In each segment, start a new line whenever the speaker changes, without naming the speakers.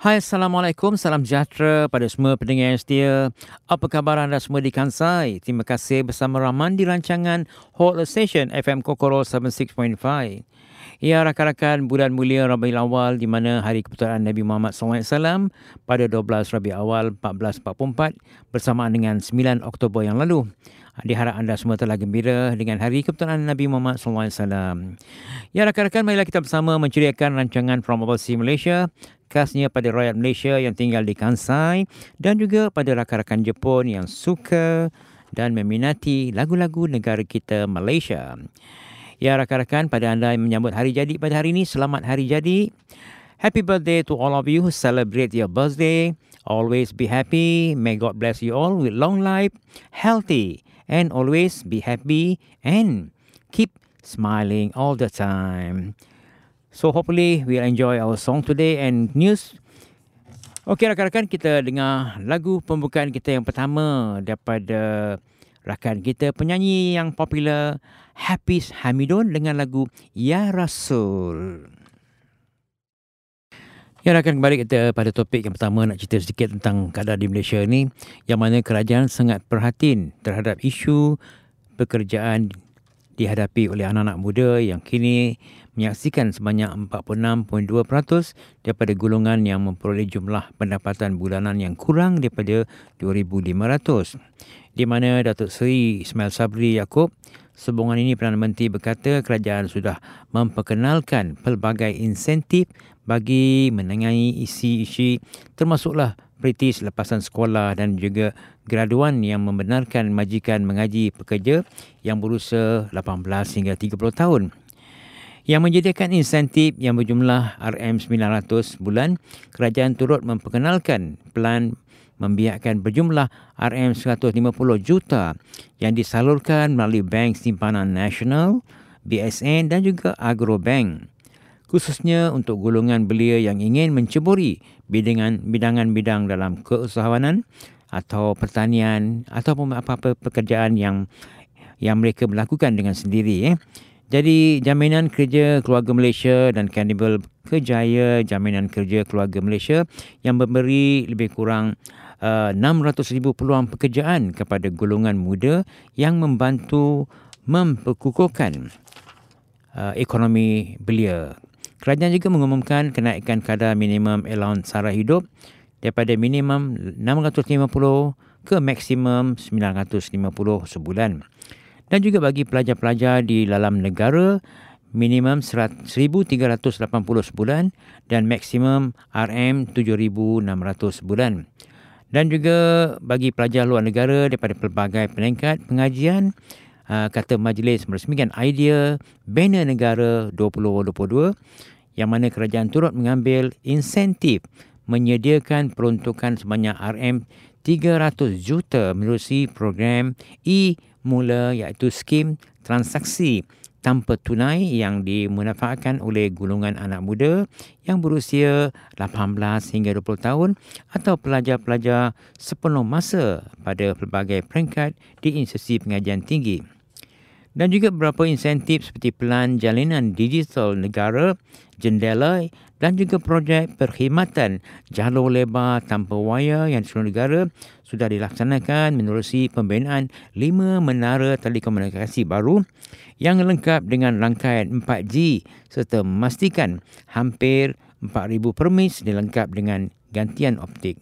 Hai, Assalamualaikum. Salam sejahtera pada semua pendengar yang setia. Apa khabar anda semua di Kansai? Terima kasih bersama Rahman di rancangan Hot Station FM Kokoro 76.5. Ya, rakan-rakan bulan mulia Rabiul Awal di mana hari keputusan Nabi Muhammad SAW pada 12 Rabiul Awal 1444 bersamaan dengan 9 Oktober yang lalu. Diharap anda semua telah gembira dengan hari kebetulan Nabi Muhammad SAW. Ya rakan-rakan, marilah kita bersama menceriakan rancangan From Overseas Malaysia khasnya pada rakyat Malaysia yang tinggal di Kansai dan juga pada rakan-rakan Jepun yang suka dan meminati lagu-lagu negara kita Malaysia. Ya rakan-rakan, pada anda yang menyambut hari jadi pada hari ini, selamat hari jadi. Happy birthday to all of you who celebrate your birthday. Always be happy. May God bless you all with long life, healthy, and always be happy and keep smiling all the time. So hopefully we'll enjoy our song today and news. Okey rakan-rakan kita dengar lagu pembukaan kita yang pertama daripada rakan kita penyanyi yang popular Hafiz Hamidun dengan lagu Ya Rasul. Ya rakan kembali kita pada topik yang pertama nak cerita sedikit tentang keadaan di Malaysia ni yang mana kerajaan sangat perhatian terhadap isu pekerjaan dihadapi oleh anak-anak muda yang kini menyaksikan sebanyak 46.2% daripada golongan yang memperoleh jumlah pendapatan bulanan yang kurang daripada 2,500. Di mana Datuk Seri Ismail Sabri Yaakob Sembungan ini Perdana Menteri berkata kerajaan sudah memperkenalkan pelbagai insentif bagi menengahi isi-isi termasuklah British lepasan sekolah dan juga graduan yang membenarkan majikan mengaji pekerja yang berusia 18 hingga 30 tahun. Yang menyediakan insentif yang berjumlah RM900 bulan, kerajaan turut memperkenalkan pelan membiarkan berjumlah RM150 juta yang disalurkan melalui Bank Simpanan Nasional, BSN dan juga Agrobank. Khususnya untuk golongan belia yang ingin menceburi bidangan-bidangan bidang dalam keusahawanan atau pertanian ataupun apa-apa pekerjaan yang yang mereka melakukan dengan sendiri. Eh. Jadi jaminan kerja keluarga Malaysia dan Cannibal Kejaya jaminan kerja keluarga Malaysia yang memberi lebih kurang uh, 600,000 peluang pekerjaan kepada golongan muda yang membantu memperkukuhkan uh, ekonomi belia. Kerajaan juga mengumumkan kenaikan kadar minimum allowance sara hidup daripada minimum 650 ke maksimum 950 sebulan. Dan juga bagi pelajar-pelajar di dalam negara minimum 1380 sebulan dan maksimum RM7600 sebulan dan juga bagi pelajar luar negara daripada pelbagai peringkat pengajian kata majlis meresmikan idea banner negara 2022 yang mana kerajaan turut mengambil insentif menyediakan peruntukan sebanyak RM 300 juta menerusi program e-mula iaitu skim transaksi tanpa tunai yang dimanfaatkan oleh golongan anak muda yang berusia 18 hingga 20 tahun atau pelajar-pelajar sepenuh masa pada pelbagai peringkat di institusi pengajian tinggi. Dan juga beberapa insentif seperti pelan jalinan digital negara, jendela dan juga projek perkhidmatan jalur lebar tanpa wayar yang seluruh negara sudah dilaksanakan menerusi pembinaan lima menara telekomunikasi baru yang lengkap dengan rangkaian 4G serta memastikan hampir 4,000 permis dilengkap dengan gantian optik.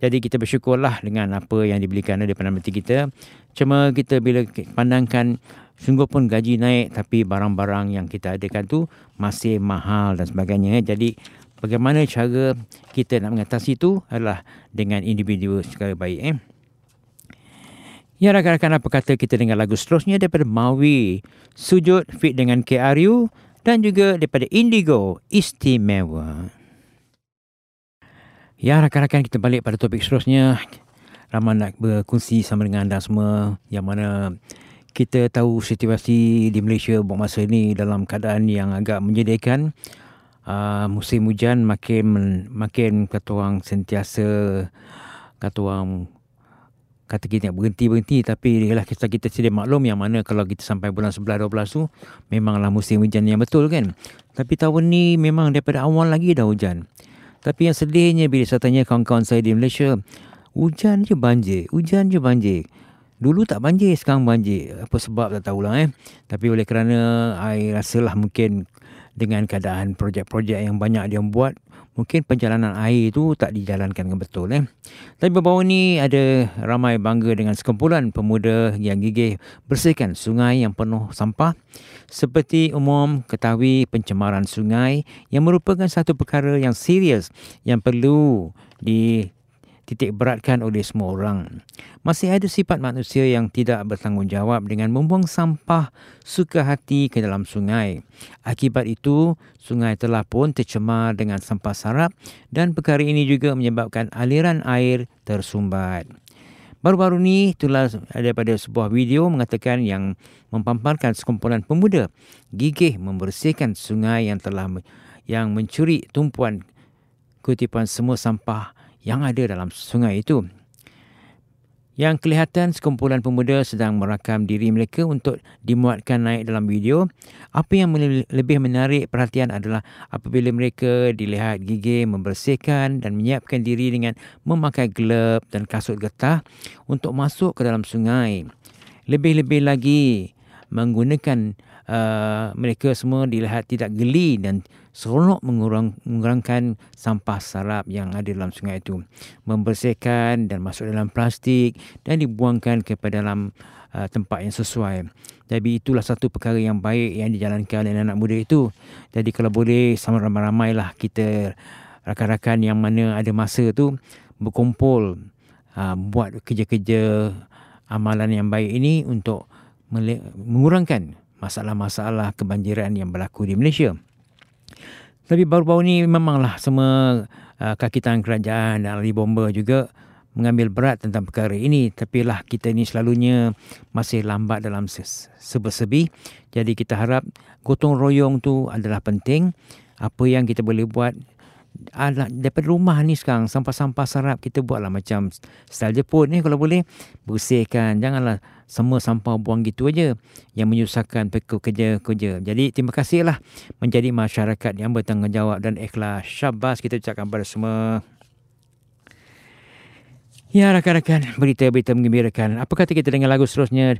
Jadi kita bersyukurlah dengan apa yang diberikan oleh Perdana Menteri kita. Cuma kita bila pandangkan sungguh pun gaji naik tapi barang-barang yang kita adakan tu masih mahal dan sebagainya. Jadi bagaimana cara kita nak mengatasi itu adalah dengan individu secara baik. Eh? Ya rakan-rakan apa kata kita dengar lagu seterusnya daripada Maui Sujud fit dengan KRU dan juga daripada Indigo Istimewa. Ya rakan-rakan kita balik pada topik seterusnya. Ramai nak berkongsi sama dengan anda semua yang mana kita tahu situasi di Malaysia buat masa ini dalam keadaan yang agak menyedihkan. Uh, musim hujan makin makin kata orang sentiasa kata orang kata kita berhenti-berhenti tapi ialah kita kita sedia maklum yang mana kalau kita sampai bulan 11 12 tu memanglah musim hujan yang betul kan. Tapi tahun ni memang daripada awal lagi dah hujan. Tapi yang sedihnya bila saya tanya kawan-kawan saya di Malaysia, hujan je banjir, hujan je banjir. Dulu tak banjir, sekarang banjir. Apa sebab tak tahulah eh. Tapi oleh kerana I rasalah mungkin dengan keadaan projek-projek yang banyak dia buat, mungkin perjalanan air itu tak dijalankan dengan betul. Eh. Tapi baru ni ada ramai bangga dengan sekumpulan pemuda yang gigih bersihkan sungai yang penuh sampah. Seperti umum ketahui pencemaran sungai yang merupakan satu perkara yang serius yang perlu di titik beratkan oleh semua orang. Masih ada sifat manusia yang tidak bertanggungjawab dengan membuang sampah suka hati ke dalam sungai. Akibat itu, sungai telah pun tercemar dengan sampah sarap dan perkara ini juga menyebabkan aliran air tersumbat. Baru-baru ini itulah daripada sebuah video mengatakan yang mempamparkan sekumpulan pemuda gigih membersihkan sungai yang telah yang mencuri tumpuan kutipan semua sampah yang ada dalam sungai itu. Yang kelihatan sekumpulan pemuda sedang merakam diri mereka untuk dimuatkan naik dalam video. Apa yang lebih menarik perhatian adalah apabila mereka dilihat gigi membersihkan dan menyiapkan diri dengan memakai glove dan kasut getah untuk masuk ke dalam sungai. Lebih-lebih lagi menggunakan uh, mereka semua dilihat tidak geli dan seronok mengurang, mengurangkan sampah sarap yang ada dalam sungai itu. Membersihkan dan masuk dalam plastik dan dibuangkan ke dalam uh, tempat yang sesuai. Jadi itulah satu perkara yang baik yang dijalankan oleh anak muda itu. Jadi kalau boleh sama ramai-ramailah kita rakan-rakan yang mana ada masa tu berkumpul uh, buat kerja-kerja amalan yang baik ini untuk mengurangkan masalah-masalah kebanjiran yang berlaku di Malaysia. Tapi baru-baru ni memanglah semua uh, kaki tangan kerajaan dan ahli bomba juga mengambil berat tentang perkara ini. Tapi lah kita ni selalunya masih lambat dalam sebesebi. Jadi kita harap gotong royong tu adalah penting. Apa yang kita boleh buat Alah, daripada rumah ni sekarang sampah-sampah sarap kita buatlah macam style Jepun ni kalau boleh bersihkan janganlah semua sampah buang gitu aja yang menyusahkan pekerja-kerja. Jadi terima kasihlah menjadi masyarakat yang bertanggungjawab dan ikhlas. Syabas kita ucapkan kepada semua. Ya rakan-rakan, berita-berita mengembirakan. Apa kata kita dengan lagu seterusnya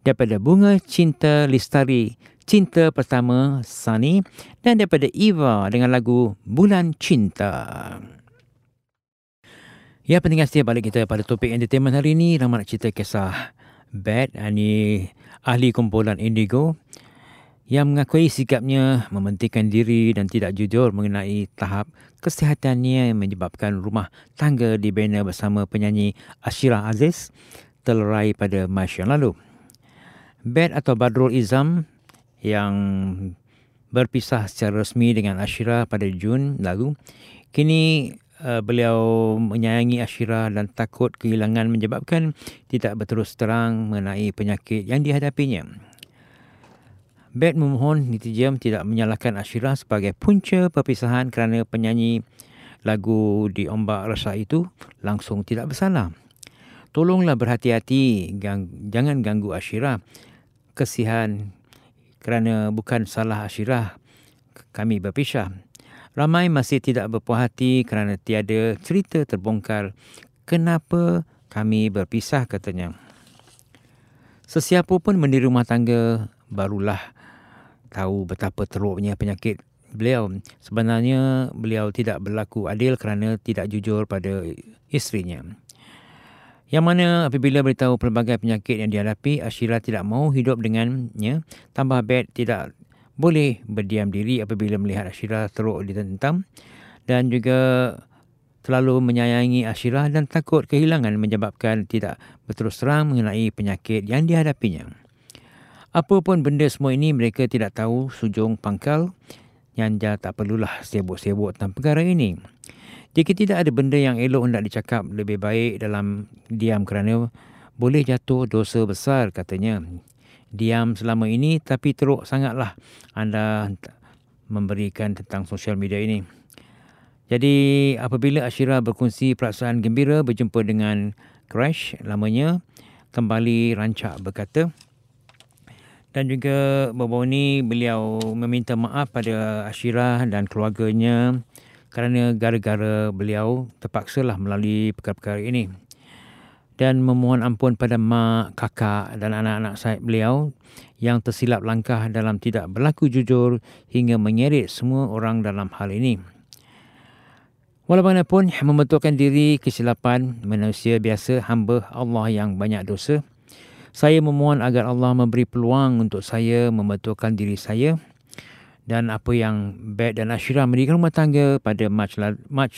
daripada Bunga Cinta Listari, Cinta Pertama Sunny dan daripada Eva dengan lagu Bulan Cinta. Ya, pentingnya setiap balik kita pada topik entertainment hari ini. Ramai nak cerita kisah Bad ini ahli kumpulan Indigo yang mengakui sikapnya mementingkan diri dan tidak jujur mengenai tahap kesihatannya yang menyebabkan rumah tangga dibina bersama penyanyi Ashira Aziz terlerai pada Mac yang lalu. Bad atau Badrul Izam yang berpisah secara resmi dengan Ashira pada Jun lalu kini uh, beliau menyayangi Ashira dan takut kehilangan menyebabkan tidak berterus terang mengenai penyakit yang dihadapinya. Beth memohon netizen tidak menyalahkan Ashira sebagai punca perpisahan kerana penyanyi lagu di ombak rasa itu langsung tidak bersalah. Tolonglah berhati-hati, gang, jangan ganggu Ashira. Kesihan kerana bukan salah Ashira kami berpisah. Ramai masih tidak berpuas hati kerana tiada cerita terbongkar kenapa kami berpisah katanya. Sesiapa pun mendiri rumah tangga barulah tahu betapa teruknya penyakit beliau. Sebenarnya beliau tidak berlaku adil kerana tidak jujur pada isterinya. Yang mana apabila beritahu pelbagai penyakit yang dihadapi, Ashira tidak mahu hidup dengannya. Tambah bed tidak boleh berdiam diri apabila melihat Ashira teruk ditentang dan juga terlalu menyayangi Ashira dan takut kehilangan menyebabkan tidak berterus terang mengenai penyakit yang dihadapinya. Apa pun benda semua ini mereka tidak tahu sujung pangkal yang tak perlulah sibuk-sibuk tentang perkara ini. Jika tidak ada benda yang elok hendak dicakap lebih baik dalam diam kerana boleh jatuh dosa besar katanya diam selama ini tapi teruk sangatlah anda memberikan tentang sosial media ini. Jadi apabila Ashira berkongsi perasaan gembira berjumpa dengan Crash lamanya kembali rancak berkata dan juga baru ini beliau meminta maaf pada Ashira dan keluarganya kerana gara-gara beliau terpaksalah melalui perkara-perkara ini dan memohon ampun pada mak, kakak dan anak-anak saya beliau yang tersilap langkah dalam tidak berlaku jujur hingga menyeret semua orang dalam hal ini. Walaupun membetulkan diri kesilapan manusia biasa hamba Allah yang banyak dosa, saya memohon agar Allah memberi peluang untuk saya membetulkan diri saya dan apa yang bad dan asyirah mendirikan rumah tangga pada Mac, Mac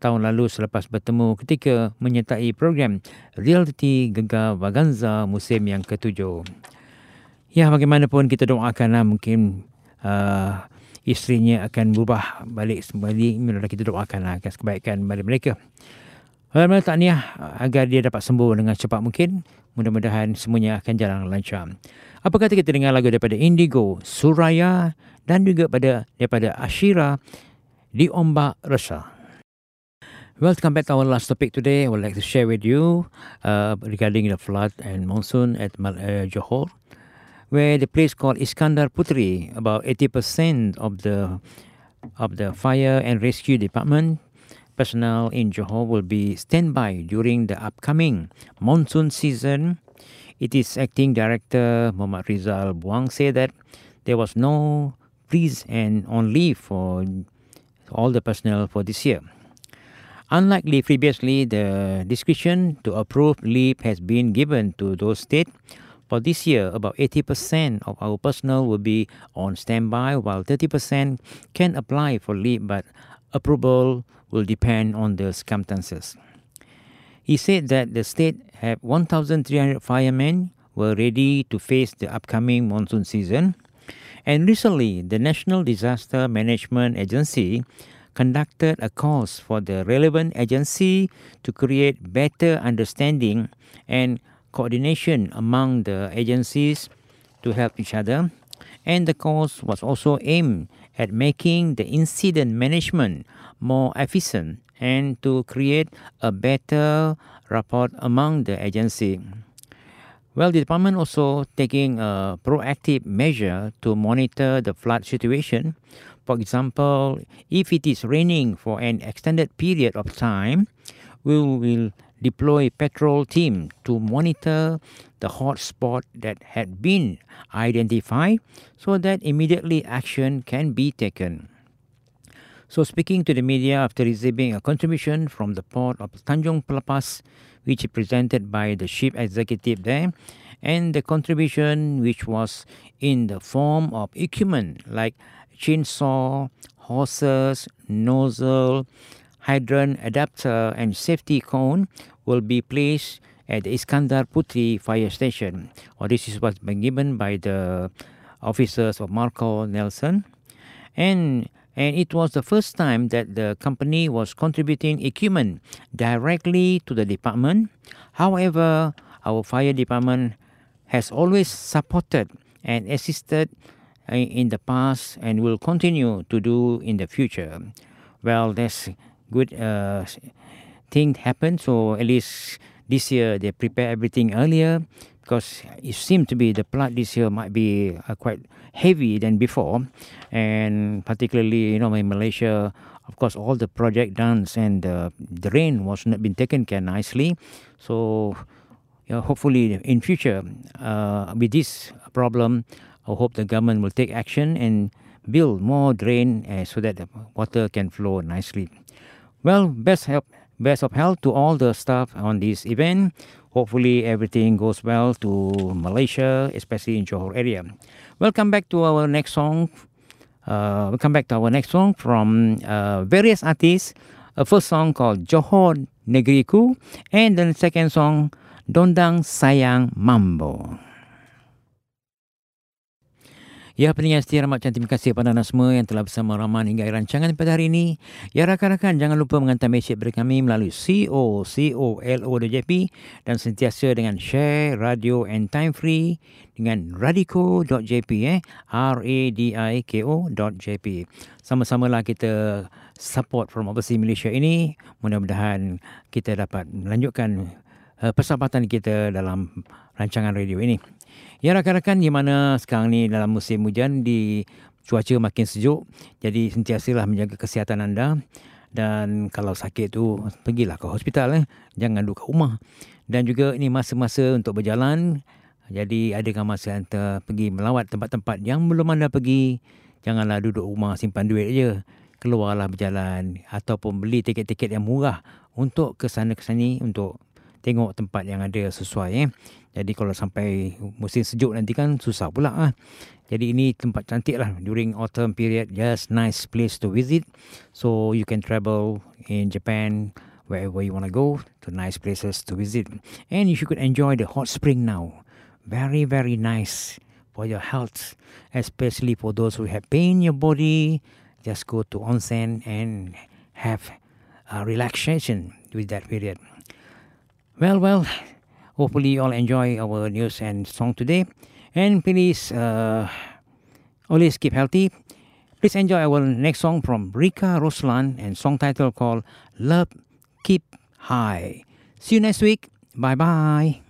tahun lalu selepas bertemu ketika menyertai program Reality Gegar Vaganza musim yang ketujuh. Ya, bagaimanapun kita doakanlah mungkin uh, isterinya akan berubah balik kembali. Mula kita doakanlah akan kebaikan bagi mereka. Alhamdulillah tahniah agar dia dapat sembuh dengan cepat mungkin. Mudah-mudahan semuanya akan jalan lancar. Apa kata kita dengar lagu daripada Indigo, Suraya dan juga pada daripada Ashira di Ombak Resah. Welcome back to our last topic today. I would like to share with you uh, regarding the flood and monsoon at uh, Johor, where the place called Iskandar Putri, about 80% of the of the fire and rescue department personnel in Johor will be standby during the upcoming monsoon season. It is acting director Muhammad Rizal Buang said that there was no freeze and on leave for all the personnel for this year. Unlike previously, the discretion to approve leave has been given to those states. For this year, about 80% of our personnel will be on standby, while 30% can apply for leave, but approval will depend on the circumstances. He said that the state had 1,300 firemen were ready to face the upcoming monsoon season. And recently, the National Disaster Management Agency conducted a course for the relevant agency to create better understanding and coordination among the agencies to help each other. And the course was also aimed at making the incident management more efficient and to create a better rapport among the agency. Well, the department also taking a proactive measure to monitor the flood situation for example, if it is raining for an extended period of time, we will deploy patrol team to monitor the hot spot that had been identified so that immediately action can be taken. So speaking to the media after receiving a contribution from the port of Tanjung Pelepas, which is presented by the chief executive there, and the contribution which was in the form of equipment like chainsaw, horses, nozzle, hydrant adapter, and safety cone will be placed at the Iskandar Putri fire station. Or this is what's been given by the officers of Marco Nelson. And and it was the first time that the company was contributing equipment directly to the department. However, our fire department has always supported and assisted in the past and will continue to do in the future. Well, that's good uh, thing happened. So at least this year they prepare everything earlier because it seemed to be the flood this year might be uh, quite heavy than before, and particularly you know in Malaysia. Of course, all the project done and the drain was not been taken care nicely. So, you know, hopefully in future, uh, with this problem, I hope the government will take action and build more drain uh, so that the water can flow nicely. Well, best help, best of health to all the staff on this event. Hopefully everything goes well to Malaysia, especially in Johor area. Welcome back to our next song. Uh, we'll come back to our next song from uh, various artists. A first song called Johor Negeriku, and then the second song Dondang Sayang Mambo. Ya, pendengar setia ramad terima kasih kepada anda semua yang telah bersama Rahman hingga rancangan pada hari ini. Ya, rakan-rakan, jangan lupa menghantar mesej kepada kami melalui co.co.lo.jp dan sentiasa dengan share radio and time free dengan radiko.jp eh R-A-D-I-K-O.jp Sama-samalah kita support from overseas Malaysia ini. Mudah-mudahan kita dapat melanjutkan uh, persahabatan kita dalam rancangan radio ini. Ya rakan-rakan di mana sekarang ni dalam musim hujan di cuaca makin sejuk. Jadi sentiasalah menjaga kesihatan anda. Dan kalau sakit tu pergilah ke hospital eh. Jangan duduk kat rumah. Dan juga ini masa-masa untuk berjalan. Jadi adakah masa anda pergi melawat tempat-tempat yang belum anda pergi. Janganlah duduk rumah simpan duit je. Keluarlah berjalan ataupun beli tiket-tiket yang murah untuk ke sana ke sini untuk tengok tempat yang ada sesuai eh. Jadi kalau sampai musim sejuk nanti kan susah pula ah. Jadi ini tempat cantik lah during autumn period. Just nice place to visit. So you can travel in Japan wherever you want to go to nice places to visit. And you could enjoy the hot spring now. Very, very nice for your health, especially for those who have pain in your body. Just go to onsen and have a relaxation with that period. Well, well, hopefully you all enjoy our news and song today. And please uh, always keep healthy. Please enjoy our next song from Rika Roslan and song title called Love Keep High. See you next week. Bye bye.